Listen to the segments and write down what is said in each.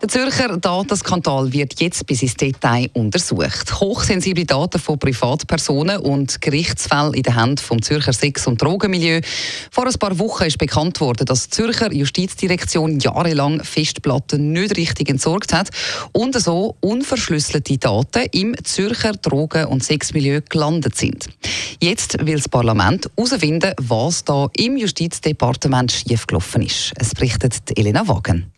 Der Zürcher Datenskandal wird jetzt bis ins Detail untersucht. Hochsensible Daten von Privatpersonen und Gerichtsfälle in den Händen vom Zürcher Sex- und Drogenmilieu. Vor ein paar Wochen ist bekannt worden, dass die Zürcher Justizdirektion jahrelang Festplatten nicht richtig entsorgt hat und so unverschlüsselte Daten im Zürcher Drogen- und Sexmilieu gelandet sind. Jetzt will das Parlament herausfinden, was da im Justizdepartement schiefgelaufen ist. Es berichtet Elena Wagen.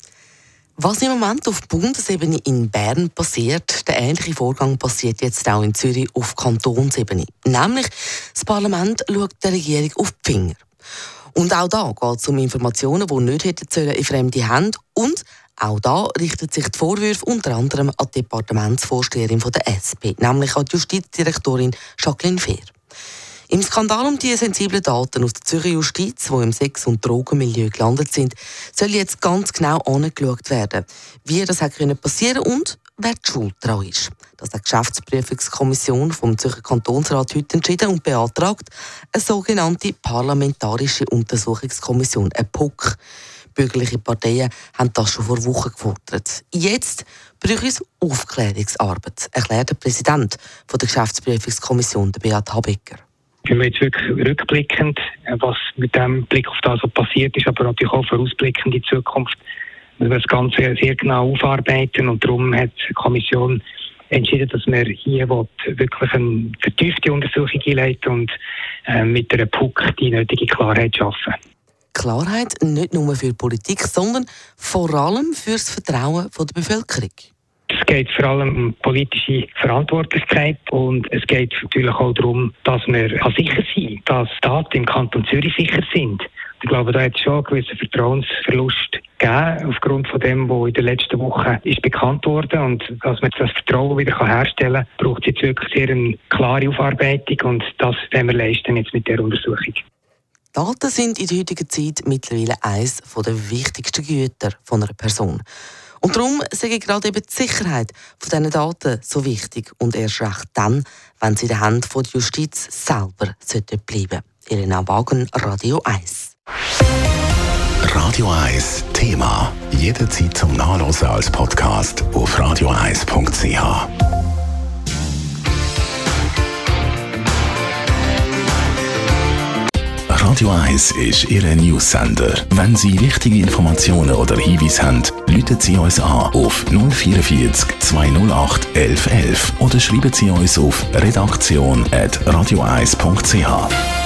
Was im Moment auf Bundesebene in Bern passiert, der ähnliche Vorgang passiert jetzt auch in Zürich auf Kantonsebene. Nämlich, das Parlament schaut der Regierung auf die Finger. Und auch da geht es um Informationen, die nicht hätten in fremde Hände und auch da richtet sich die Vorwürfe unter anderem an die Departementsvorsteherin der SP, nämlich an die Justizdirektorin Jacqueline Fehr. Im Skandal um die sensiblen Daten aus der Zürcher Justiz, die im Sex- und Drogenmilieu gelandet sind, soll jetzt ganz genau angeschaut werden, wie das hat passieren und wer die Schuld daran ist. Das hat die Geschäftsprüfungskommission vom Zürcher Kantonsrat heute entschieden und beantragt eine sogenannte Parlamentarische Untersuchungskommission, eine PUC. Bürgerliche Parteien haben das schon vor Wochen gefordert. Jetzt brauche es Aufklärungsarbeit, erklärt der Präsident der Geschäftsprüfungskommission, Beat Habecker. Wenn wir jetzt wirklich rückblickend, äh, was mit dem Blick auf das so passiert ist, aber natürlich auch vorausblickend in die Zukunft, müssen wir das Ganze sehr genau aufarbeiten und darum hat die Kommission entschieden, dass wir hier wirklich eine vertiefte Untersuchung einleiten und äh, mit einer PUC die nötige Klarheit schaffen. Klarheit nicht nur für die Politik, sondern vor allem für das Vertrauen der Bevölkerung. Es geht vor allem um politische Verantwortlichkeit und es geht natürlich auch darum, dass wir sicher sind, dass Daten im Kanton Zürich sicher sind. Ich glaube, da hat es schon einen gewissen Vertrauensverlust gegeben, aufgrund von dem, was in den letzten Wochen ist bekannt wurde. Und dass man das Vertrauen wieder herstellen kann, braucht es jetzt wirklich sehr eine klare Aufarbeitung und das werden wir leisten jetzt mit der Untersuchung. Daten sind in der heutigen Zeit mittlerweile eines der wichtigsten Güter einer Person. Und darum sage ich gerade eben die Sicherheit von diesen Daten so wichtig und erst recht dann, wenn sie in den Händen der Justiz selber bleiben sollten. Irina Wagen, Radio 1. Radio 1 Thema. Jederzeit zum Nachlesen als Podcast auf radio1.ch. Radio 1 ist Ihre Newsender. Wenn Sie wichtige Informationen oder Hinweise haben, rufen Sie uns an auf 044 208 1111 oder schreiben Sie uns auf redaktion.radio1.ch.